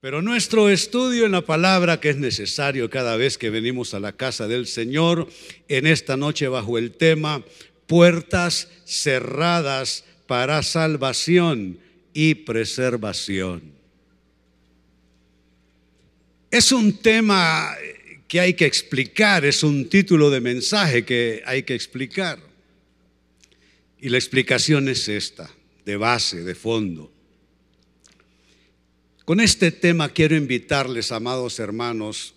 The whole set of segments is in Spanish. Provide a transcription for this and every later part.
Pero nuestro estudio en la palabra, que es necesario cada vez que venimos a la casa del Señor, en esta noche bajo el tema puertas cerradas para salvación y preservación. Es un tema que hay que explicar, es un título de mensaje que hay que explicar. Y la explicación es esta, de base, de fondo. Con este tema quiero invitarles, amados hermanos,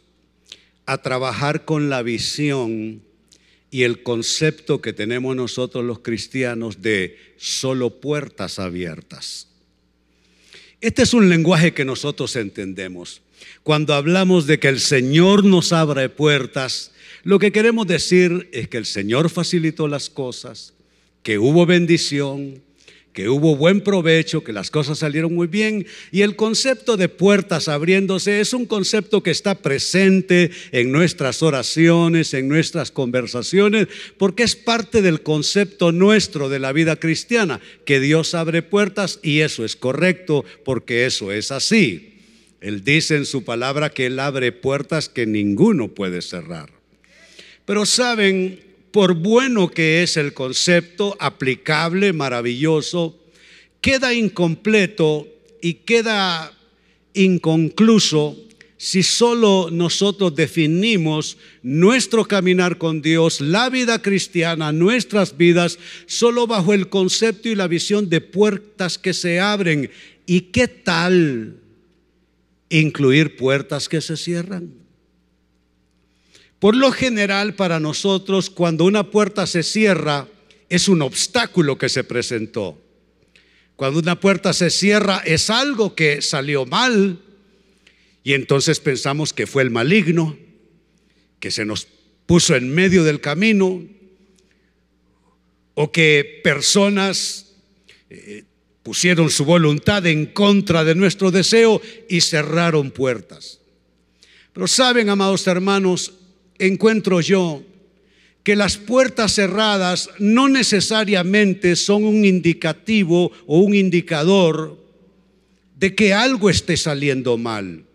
a trabajar con la visión y el concepto que tenemos nosotros los cristianos de solo puertas abiertas. Este es un lenguaje que nosotros entendemos. Cuando hablamos de que el Señor nos abre puertas, lo que queremos decir es que el Señor facilitó las cosas, que hubo bendición, que hubo buen provecho, que las cosas salieron muy bien. Y el concepto de puertas abriéndose es un concepto que está presente en nuestras oraciones, en nuestras conversaciones, porque es parte del concepto nuestro de la vida cristiana, que Dios abre puertas y eso es correcto, porque eso es así. Él dice en su palabra que Él abre puertas que ninguno puede cerrar. Pero saben, por bueno que es el concepto, aplicable, maravilloso, queda incompleto y queda inconcluso si solo nosotros definimos nuestro caminar con Dios, la vida cristiana, nuestras vidas, solo bajo el concepto y la visión de puertas que se abren. ¿Y qué tal incluir puertas que se cierran? Por lo general, para nosotros, cuando una puerta se cierra, es un obstáculo que se presentó. Cuando una puerta se cierra, es algo que salió mal. Y entonces pensamos que fue el maligno, que se nos puso en medio del camino, o que personas eh, pusieron su voluntad en contra de nuestro deseo y cerraron puertas. Pero saben, amados hermanos, encuentro yo que las puertas cerradas no necesariamente son un indicativo o un indicador de que algo esté saliendo mal.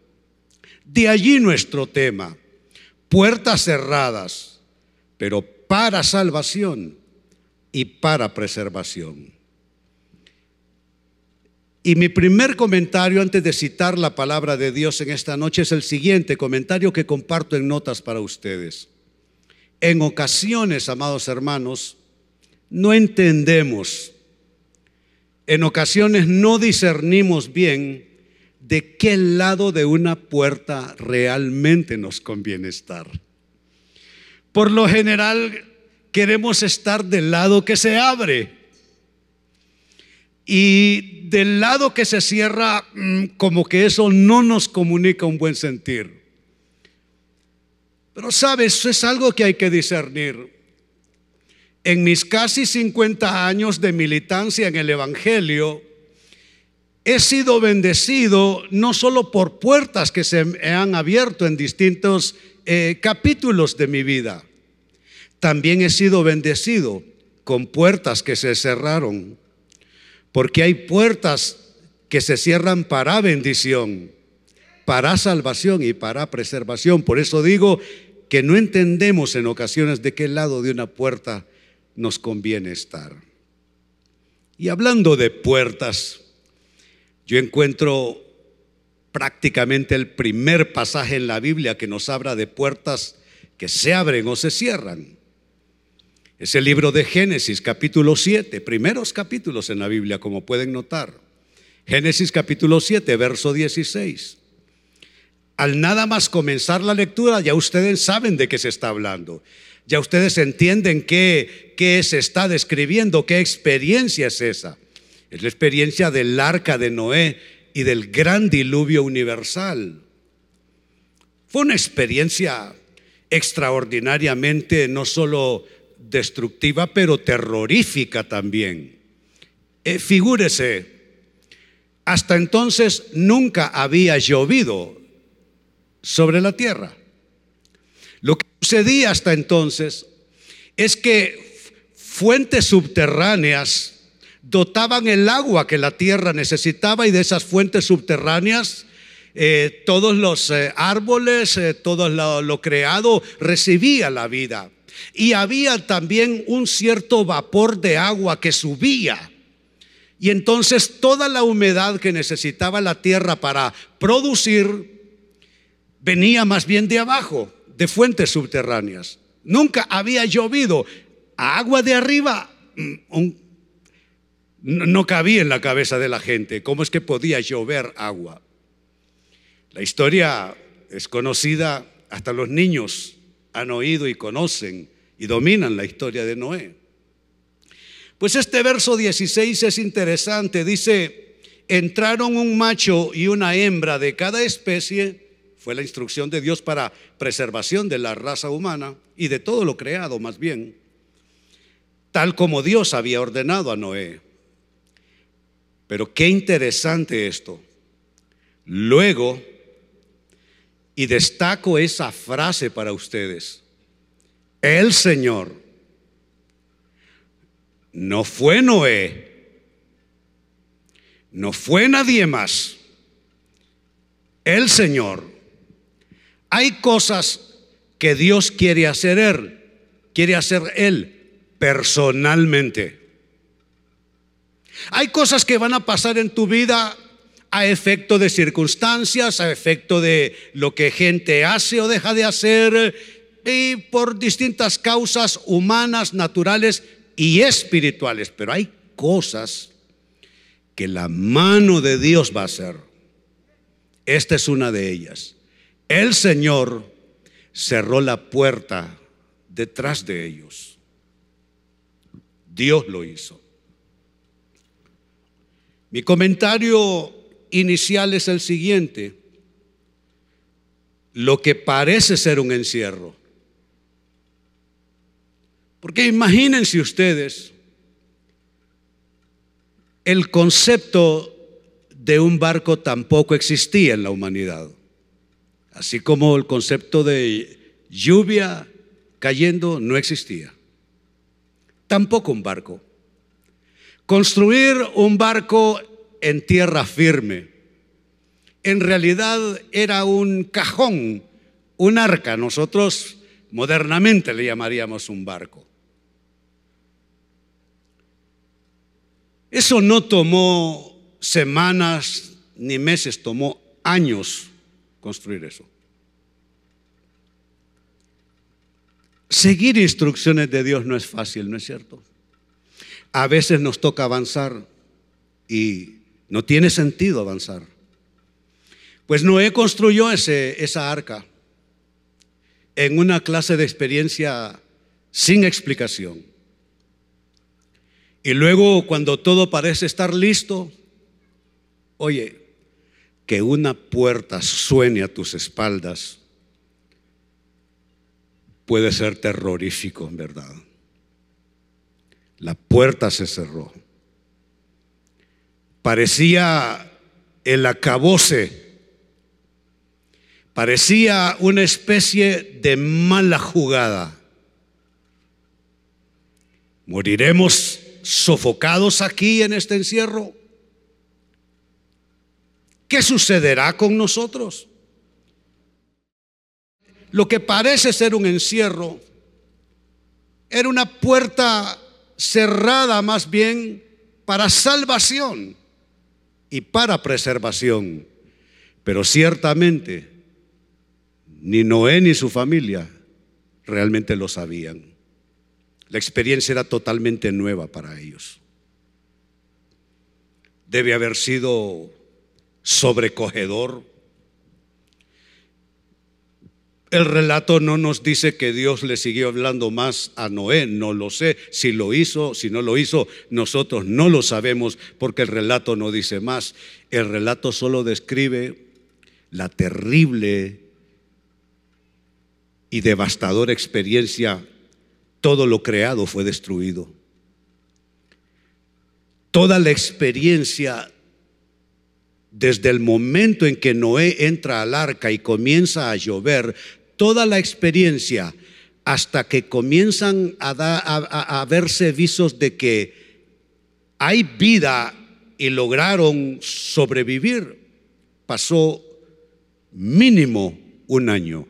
De allí nuestro tema, puertas cerradas, pero para salvación y para preservación. Y mi primer comentario antes de citar la palabra de Dios en esta noche es el siguiente comentario que comparto en notas para ustedes. En ocasiones, amados hermanos, no entendemos, en ocasiones no discernimos bien de qué lado de una puerta realmente nos conviene estar. Por lo general queremos estar del lado que se abre y del lado que se cierra, mm, como que eso no nos comunica un buen sentir. Pero sabes, eso es algo que hay que discernir. En mis casi 50 años de militancia en el Evangelio, he sido bendecido no solo por puertas que se han abierto en distintos eh, capítulos de mi vida, también he sido bendecido con puertas que se cerraron porque hay puertas que se cierran para bendición, para salvación y para preservación. Por eso digo que no entendemos en ocasiones de qué lado de una puerta nos conviene estar. Y hablando de puertas, yo encuentro prácticamente el primer pasaje en la Biblia que nos habla de puertas que se abren o se cierran. Es el libro de Génesis capítulo 7, primeros capítulos en la Biblia, como pueden notar. Génesis capítulo 7, verso 16. Al nada más comenzar la lectura, ya ustedes saben de qué se está hablando. Ya ustedes entienden qué, qué se está describiendo, qué experiencia es esa. Es la experiencia del arca de Noé y del gran diluvio universal. Fue una experiencia extraordinariamente no solo destructiva, pero terrorífica también. Eh, figúrese, hasta entonces nunca había llovido sobre la tierra. Lo que sucedía hasta entonces es que fuentes subterráneas dotaban el agua que la tierra necesitaba y de esas fuentes subterráneas eh, todos los eh, árboles, todo lo creado recibía la vida. Y había también un cierto vapor de agua que subía. Y entonces toda la humedad que necesitaba la tierra para producir venía más bien de abajo, de fuentes subterráneas. Nunca había llovido. Agua de arriba mm, no cabía en la cabeza de la gente. ¿Cómo es que podía llover agua? La historia es conocida, hasta los niños han oído y conocen y dominan la historia de Noé. Pues este verso 16 es interesante. Dice, entraron un macho y una hembra de cada especie. Fue la instrucción de Dios para preservación de la raza humana y de todo lo creado más bien. Tal como Dios había ordenado a Noé. Pero qué interesante esto. Luego, y destaco esa frase para ustedes, el Señor no fue Noé, no fue nadie más, el Señor. Hay cosas que Dios quiere hacer Él, quiere hacer Él personalmente. Hay cosas que van a pasar en tu vida a efecto de circunstancias, a efecto de lo que gente hace o deja de hacer, y por distintas causas humanas, naturales y espirituales, pero hay cosas que la mano de Dios va a hacer. Esta es una de ellas. El Señor cerró la puerta detrás de ellos. Dios lo hizo. Mi comentario inicial es el siguiente. Lo que parece ser un encierro porque imagínense ustedes el concepto de un barco tampoco existía en la humanidad. Así como el concepto de lluvia cayendo no existía. Tampoco un barco. Construir un barco en tierra firme en realidad era un cajón, un arca. Nosotros modernamente le llamaríamos un barco. Eso no tomó semanas ni meses, tomó años construir eso. Seguir instrucciones de Dios no es fácil, ¿no es cierto? A veces nos toca avanzar y no tiene sentido avanzar. Pues Noé construyó ese, esa arca en una clase de experiencia sin explicación. Y luego cuando todo parece estar listo, oye, que una puerta suene a tus espaldas puede ser terrorífico, en verdad. La puerta se cerró. Parecía el acabose. Parecía una especie de mala jugada. Moriremos sofocados aquí en este encierro? ¿Qué sucederá con nosotros? Lo que parece ser un encierro era una puerta cerrada más bien para salvación y para preservación. Pero ciertamente ni Noé ni su familia realmente lo sabían. La experiencia era totalmente nueva para ellos. Debe haber sido sobrecogedor. El relato no nos dice que Dios le siguió hablando más a Noé, no lo sé. Si lo hizo, si no lo hizo, nosotros no lo sabemos porque el relato no dice más. El relato solo describe la terrible y devastadora experiencia todo lo creado fue destruido. Toda la experiencia desde el momento en que Noé entra al arca y comienza a llover, toda la experiencia hasta que comienzan a, verse visos de que hay vida y lograron sobrevivir, pasó mínimo un año.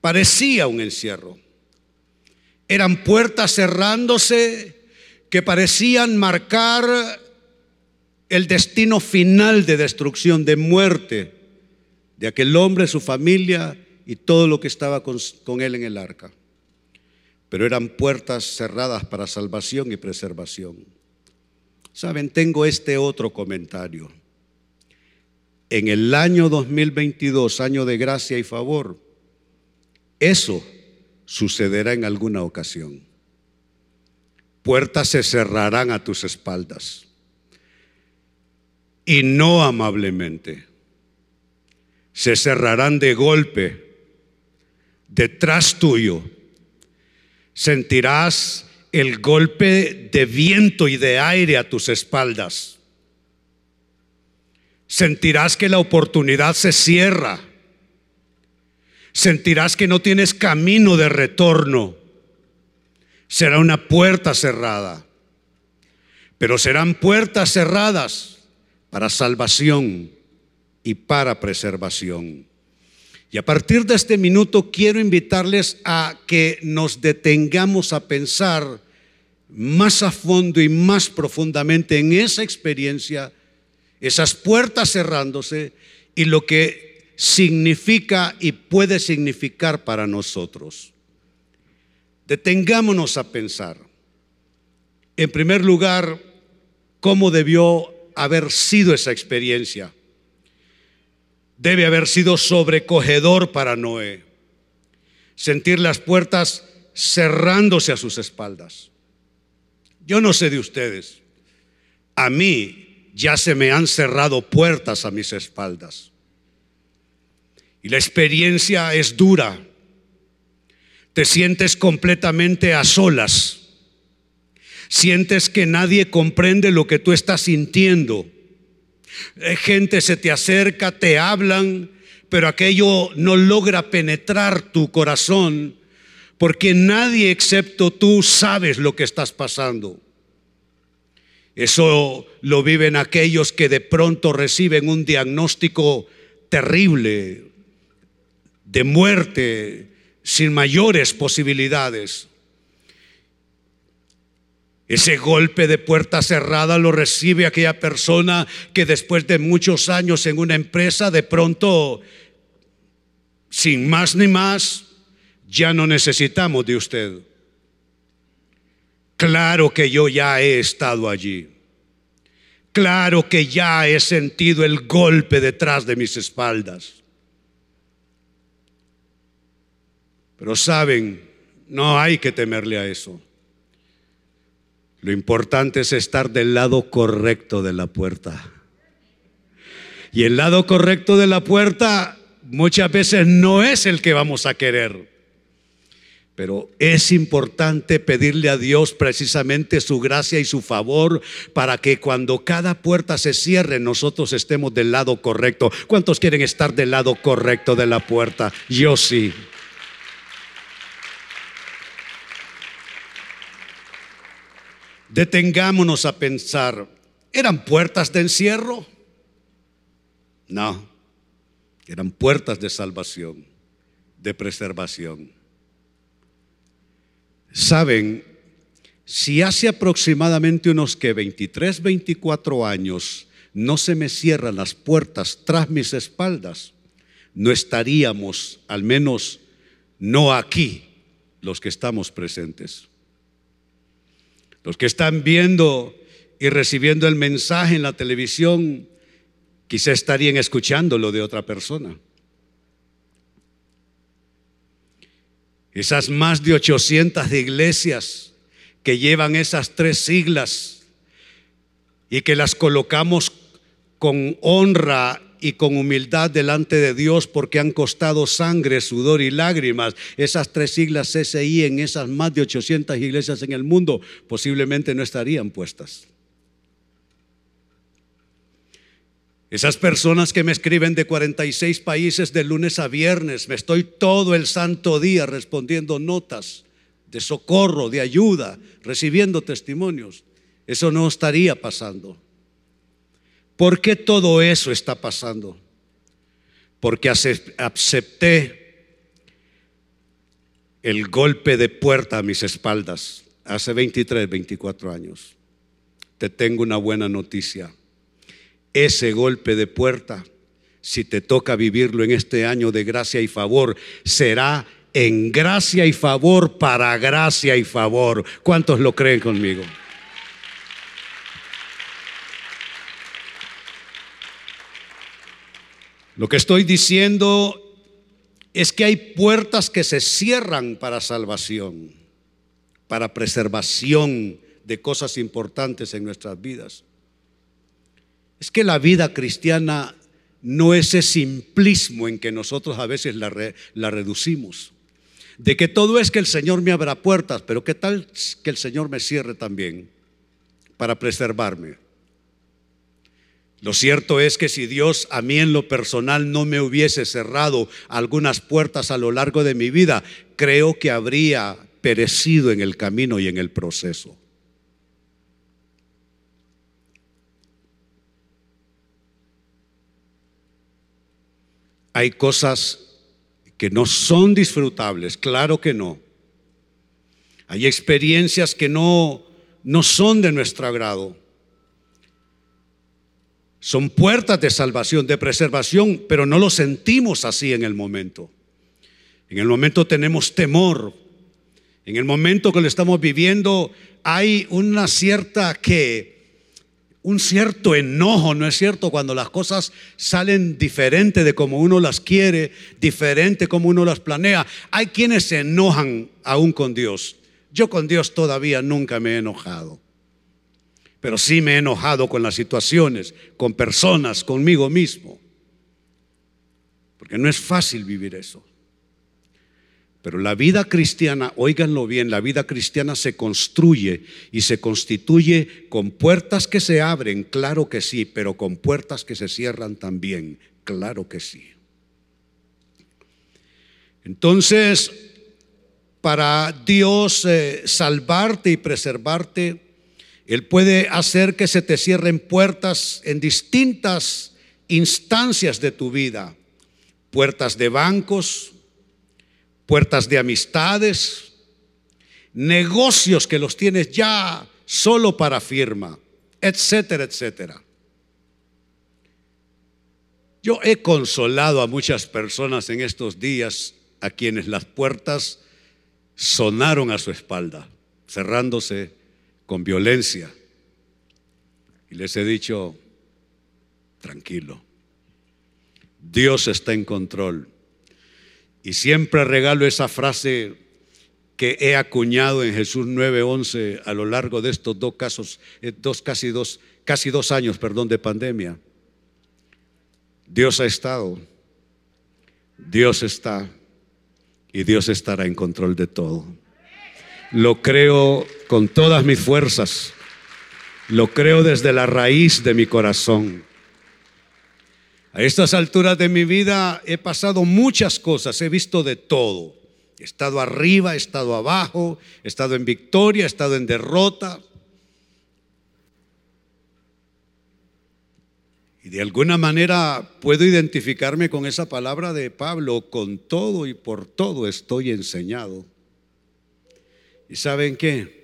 Parecía un encierro. Eran puertas cerrándose que parecían marcar el destino final de destrucción, de muerte de aquel hombre, su familia y todo lo que estaba con, él en el arca. Pero eran puertas cerradas para salvación y preservación. Saben, tengo este otro comentario. En el año 2022, año de gracia y favor, eso sucederá en alguna ocasión. Puertas se cerrarán a tus espaldas y no amablemente. Se cerrarán de golpe detrás tuyo. Sentirás el golpe de viento y de aire a tus espaldas. Sentirás que la oportunidad se cierra. Sentirás que no tienes camino de retorno. Será una puerta cerrada. Pero serán puertas cerradas para salvación y para preservación. Y a partir de este minuto quiero invitarles a que nos detengamos a pensar más a fondo y más profundamente en esa experiencia, esas puertas cerrándose y lo que significa y puede significar para nosotros. Detengámonos a pensar. En primer lugar, cómo debió haber sido esa experiencia. Debe haber sido sobrecogedor para Noé. Sentir las puertas cerrándose a sus espaldas. Yo no sé de ustedes. A mí ya se me han cerrado puertas a mis espaldas. Y la experiencia es dura. Te sientes completamente a solas Sientes que nadie comprende lo que tú estás sintiendo. Gente se te acerca, te hablan, pero aquello no logra penetrar tu corazón porque nadie excepto tú sabes lo que estás pasando. Eso lo viven aquellos que de pronto reciben un diagnóstico terrible de muerte sin mayores posibilidades. Ese golpe de puerta cerrada lo recibe aquella persona que después de muchos años en una empresa, de pronto, sin más ni más, ya no necesitamos de usted. Claro que yo ya he estado allí. Claro que ya he sentido el golpe detrás de mis espaldas. Pero saben, no hay que temerle a eso. Lo importante es estar del lado correcto de la puerta. Y el lado correcto de la puerta muchas veces no es el que vamos a querer. Pero es importante pedirle a Dios precisamente su gracia y su favor para que cuando cada puerta se cierre nosotros estemos del lado correcto. ¿Cuántos quieren estar del lado correcto de la puerta? Yo sí. Detengámonos a pensar, ¿eran puertas de encierro? No, eran puertas de salvación, de preservación. Saben, si hace aproximadamente unos que 23, 24 años no se me cierran las puertas tras mis espaldas, no estaríamos, al menos no aquí, los que estamos presentes. Los que están viendo y recibiendo el mensaje en la televisión, quizá estarían escuchándolo de otra persona. Esas más de 800 iglesias que llevan esas tres siglas y que las colocamos con honra y con humildad delante de Dios porque han costado sangre, sudor y lágrimas. Esas tres siglas CSI en esas más de 800 iglesias en el mundo posiblemente no estarían puestas. Esas personas que me escriben de 46 países de lunes a viernes, me estoy todo el santo día respondiendo notas de socorro, de ayuda, recibiendo testimonios. Eso no estaría pasando. ¿Por qué todo eso está pasando? Porque acepté el golpe de puerta a mis espaldas hace 23, 24 años. Te tengo una buena noticia. Ese golpe de puerta, si te toca vivirlo en este año de gracia y favor, será en gracia y favor para gracia y favor. ¿Cuántos lo creen conmigo? Lo que estoy diciendo es que hay puertas que se cierran para salvación, para preservación de cosas importantes en nuestras vidas. Es que la vida cristiana no es ese simplismo en que nosotros a veces la, la reducimos. De que todo es que el Señor me abra puertas, pero ¿qué tal que el Señor me cierre también para preservarme? Lo cierto es que si Dios a mí en lo personal no me hubiese cerrado algunas puertas a lo largo de mi vida, creo que habría perecido en el camino y en el proceso. Hay cosas que no son disfrutables, claro que no. Hay experiencias que no, no son de nuestro agrado. Son puertas de salvación, de preservación, pero no lo sentimos así en el momento. En el momento tenemos temor. En el momento que lo estamos viviendo hay una cierta que un cierto enojo, ¿no es cierto? Cuando las cosas salen diferente de como uno las quiere, diferente como uno las planea. Hay quienes se enojan aún con Dios. Yo con Dios todavía nunca me he enojado pero sí me he enojado con las situaciones, con personas, conmigo mismo. Porque no es fácil vivir eso. Pero la vida cristiana, óiganlo bien, la vida cristiana se construye y se constituye con puertas que se abren, claro que sí, pero con puertas que se cierran también, claro que sí. Entonces, para Dios eh, salvarte y preservarte, él puede hacer que se te cierren puertas en distintas instancias de tu vida. Puertas de bancos, puertas de amistades, negocios que los tienes ya solo para firma, etcétera, etcétera. Yo he consolado a muchas personas en estos días a quienes las puertas sonaron a su espalda, cerrándose con violencia. Y les he dicho, tranquilo, Dios está en control. Y siempre regalo esa frase que he acuñado en Jesús 9:11 a lo largo de estos dos casos, eh, dos, casi, dos, casi dos años, perdón, de pandemia. Dios ha estado, Dios está y Dios estará en control de todo. Lo creo con todas mis fuerzas. Lo creo desde la raíz de mi corazón. A estas alturas de mi vida he pasado muchas cosas, he visto de todo. He estado arriba, he estado abajo, he estado en victoria, he estado en derrota. Y de alguna manera puedo identificarme con esa palabra de Pablo, con todo y por todo estoy enseñado. ¿Y saben qué?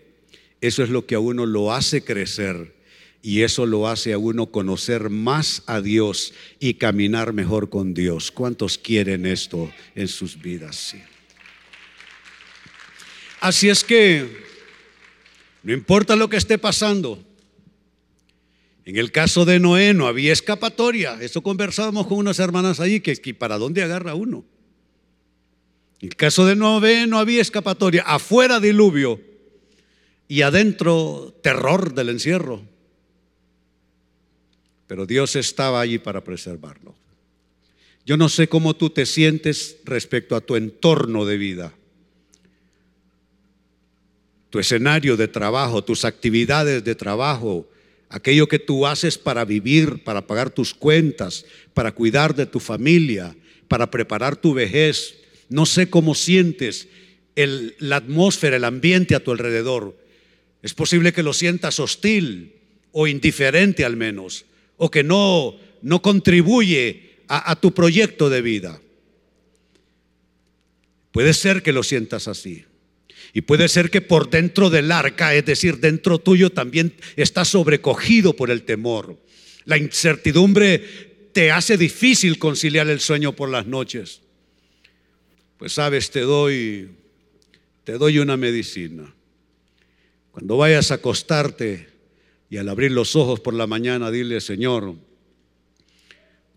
Eso es lo que a uno lo hace crecer y eso lo hace a uno conocer más a Dios y caminar mejor con Dios. ¿Cuántos quieren esto en sus vidas? Así es que no importa lo que esté pasando. En el caso de Noé no había escapatoria. Eso conversábamos con unas hermanas allí, que, que para dónde agarra uno. En el caso de Noé no había escapatoria, afuera diluvio y adentro terror del encierro. Pero Dios estaba allí para preservarlo. Yo no sé cómo tú te sientes respecto a tu entorno de vida, tu escenario de trabajo, tus actividades de trabajo, aquello que tú haces para vivir, para pagar tus cuentas, para cuidar de tu familia, para preparar tu vejez, no sé cómo sientes la atmósfera, el ambiente a tu alrededor. Es posible que lo sientas hostil o indiferente al menos, o que no, no contribuye a, tu proyecto de vida. Puede ser que lo sientas así. Y puede ser que por dentro del arca, es decir, dentro tuyo, también estás sobrecogido por el temor. La incertidumbre te hace difícil conciliar el sueño por las noches. Pues sabes, te doy te doy una medicina. Cuando vayas a acostarte y al abrir los ojos por la mañana, dile, Señor,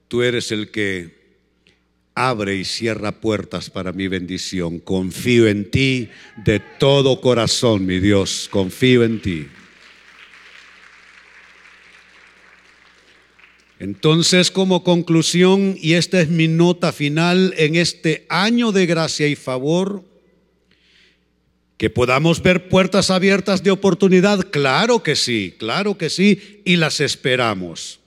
tú eres el que abre y cierra puertas para mi bendición. Confío en ti de todo corazón, mi Dios, confío en ti. Entonces, como conclusión, y esta es mi nota final, en este año de gracia y favor, que podamos ver puertas abiertas de oportunidad, claro que sí, claro que sí, y las esperamos.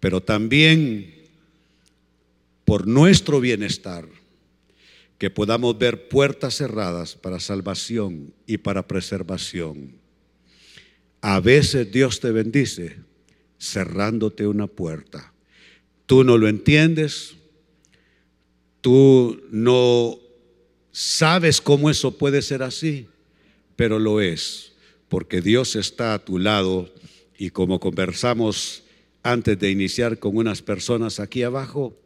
Pero también por nuestro bienestar, que podamos ver puertas cerradas para salvación y para preservación. A veces Dios te bendice cerrándote una puerta. Tú no lo entiendes, tú no Sabes cómo eso puede ser así, pero lo es, porque Dios está a tu lado y como conversamos antes de iniciar con unas personas aquí abajo,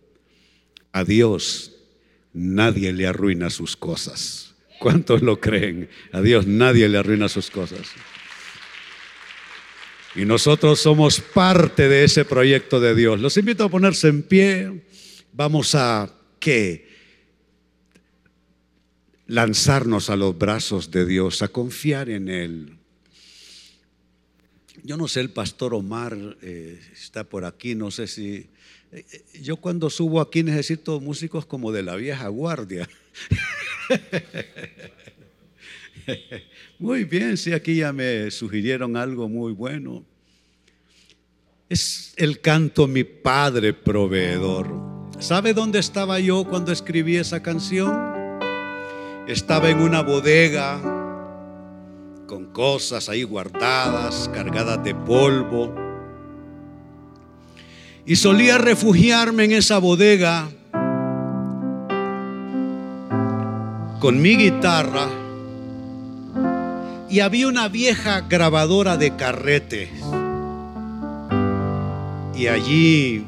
a Dios nadie le arruina sus cosas. ¿Cuántos lo creen? A Dios nadie le arruina sus cosas. Y nosotros somos parte de ese proyecto de Dios. Los invito a ponerse en pie. Vamos a qué? Lanzarnos a los brazos de Dios, a confiar en Él. Yo no sé, el pastor Omar eh, está por aquí, no sé si... Eh, eh, yo cuando subo aquí necesito músicos como de la vieja guardia. Muy bien, sí, aquí ya me sugirieron algo muy bueno. Es el canto Mi Padre Proveedor. ¿Sabe dónde estaba yo cuando escribí esa canción? Estaba en una bodega con cosas ahí guardadas, cargadas de polvo. Y solía refugiarme en esa bodega con mi guitarra. Y había una vieja grabadora de carretes. Y allí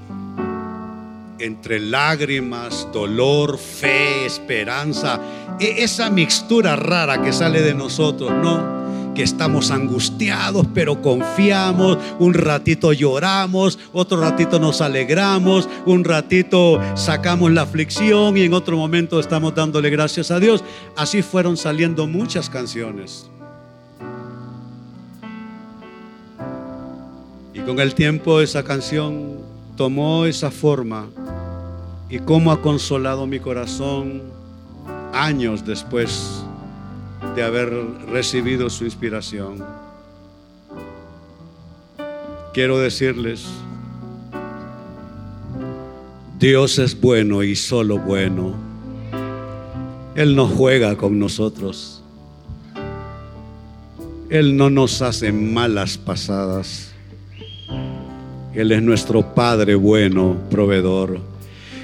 entre lágrimas, dolor, fe, esperanza, esa mixtura rara que sale de nosotros, ¿no? que estamos angustiados, pero confiamos, un ratito lloramos, otro ratito nos alegramos, un ratito sacamos la aflicción y en otro momento estamos dándole gracias a Dios. Así fueron saliendo muchas canciones. Y con el tiempo esa canción tomó esa forma y cómo ha consolado mi corazón años después de haber recibido su inspiración. Quiero decirles, Dios es bueno y solo bueno. Él no juega con nosotros. Él no nos hace malas pasadas. Él es nuestro Padre bueno, proveedor.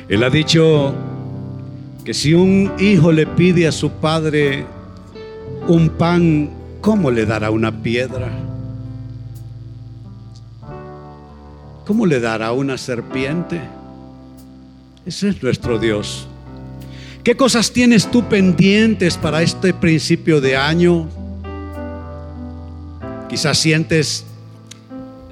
Él ha dicho que si un hijo le pide a su padre un pan, ¿cómo le dará una piedra? ¿Cómo le dará una serpiente? Ese es nuestro Dios. ¿Qué cosas tienes tú pendientes para este principio de año? Quizás sientes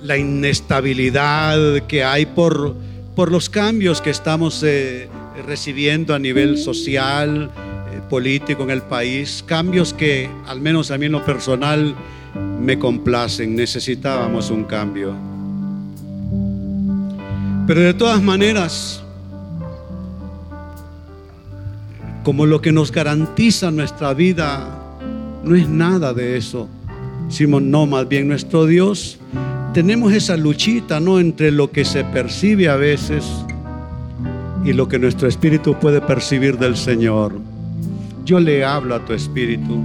la inestabilidad que hay por por los cambios que estamos eh, recibiendo a nivel social, eh, político en el país, cambios que al menos a mí en lo personal me complacen, necesitábamos un cambio. Pero de todas maneras, como lo que nos garantiza nuestra vida no es nada de eso, sino no, más bien nuestro Dios tenemos esa luchita, ¿no? Entre lo que se percibe a veces y lo que nuestro espíritu puede percibir del Señor. Yo le hablo a tu espíritu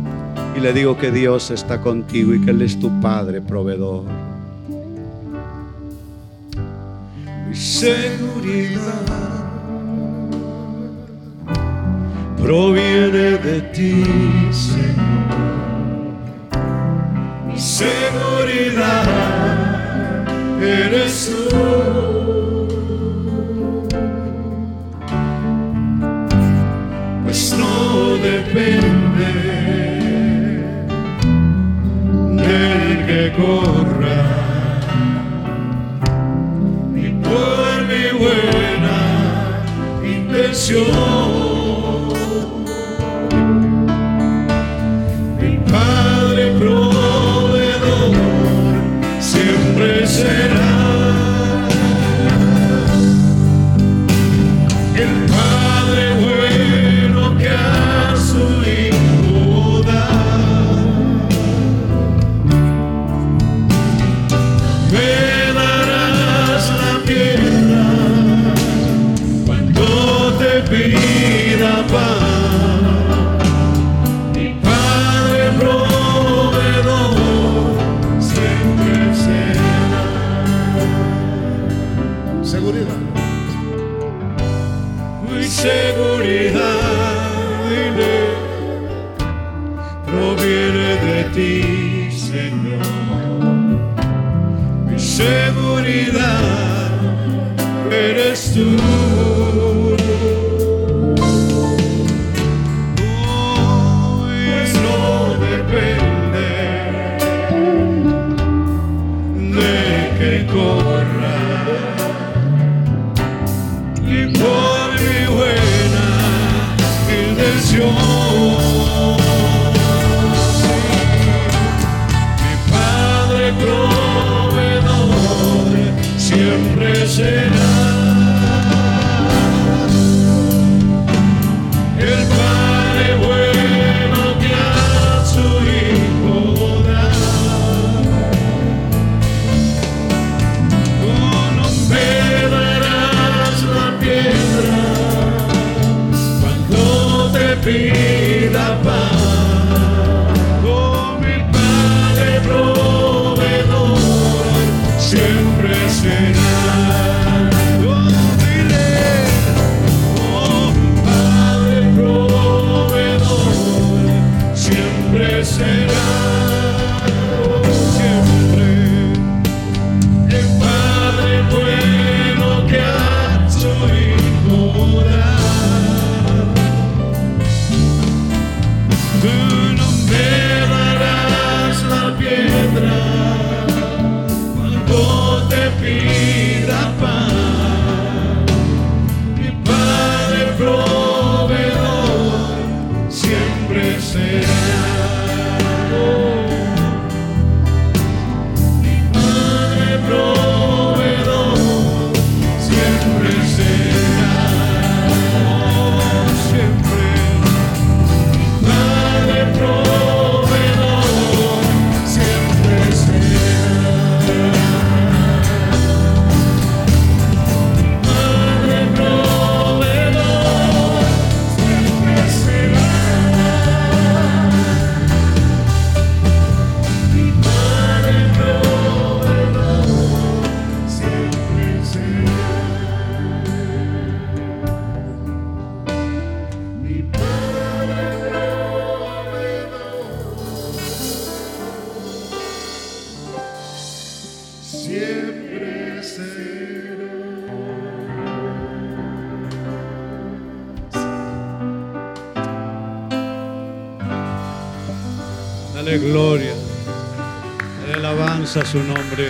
y le digo que Dios está contigo y que Él es tu Padre proveedor. mi seguridad proviene de ti, Señor. Mi seguridad eres tú. Pues no depende del que corra, ni por mi buena intención. A su nombre.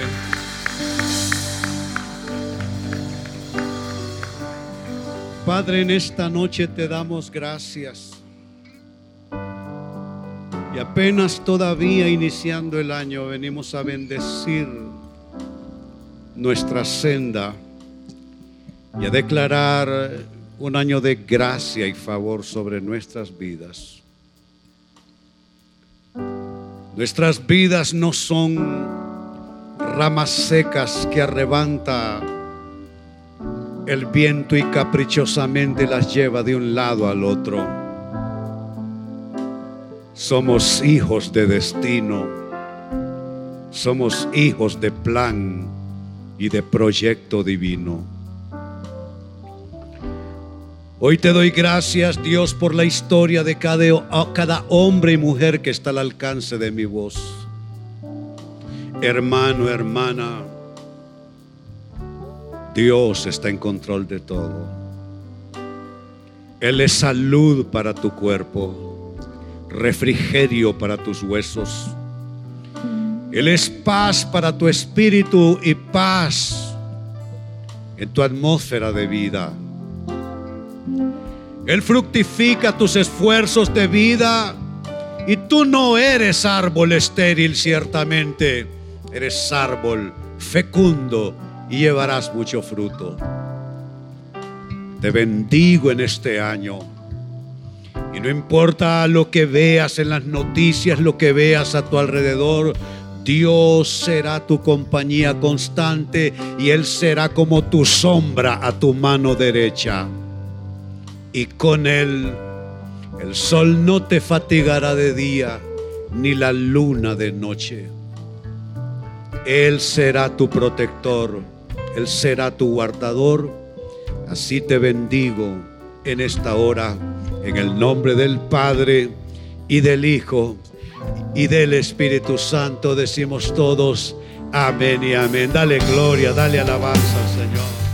Padre, en esta noche te damos gracias. Y apenas todavía iniciando el año venimos a bendecir nuestra senda y a declarar un año de gracia y favor sobre nuestras vidas. Nuestras vidas no son ramas secas que arrebanta el viento y caprichosamente las lleva de un lado al otro. Somos hijos de destino. Somos hijos de plan. y de proyecto divino. Hoy te doy gracias, Dios, por la historia de cada, cada, hombre y mujer que está al alcance de mi voz. Hermano, hermana, Dios está en control de todo. Él es salud para tu cuerpo, refrigerio para tus huesos. Él es paz para tu espíritu y paz en tu atmósfera de vida. Él fructifica tus esfuerzos de vida y tú no eres árbol estéril ciertamente, eres árbol fecundo y llevarás mucho fruto. Te bendigo en este año. Y no importa lo que veas en las noticias, lo que veas a tu alrededor, Dios será tu compañía constante y Él será como tu sombra a tu mano derecha. Y con Él el sol no te fatigará de día, ni la luna de noche. Él será tu protector él será tu guardador. Así te bendigo en esta hora, en el nombre del Padre y del Hijo y del Espíritu Santo. Decimos todos, amén y amén. Dale gloria, dale alabanza al Señor.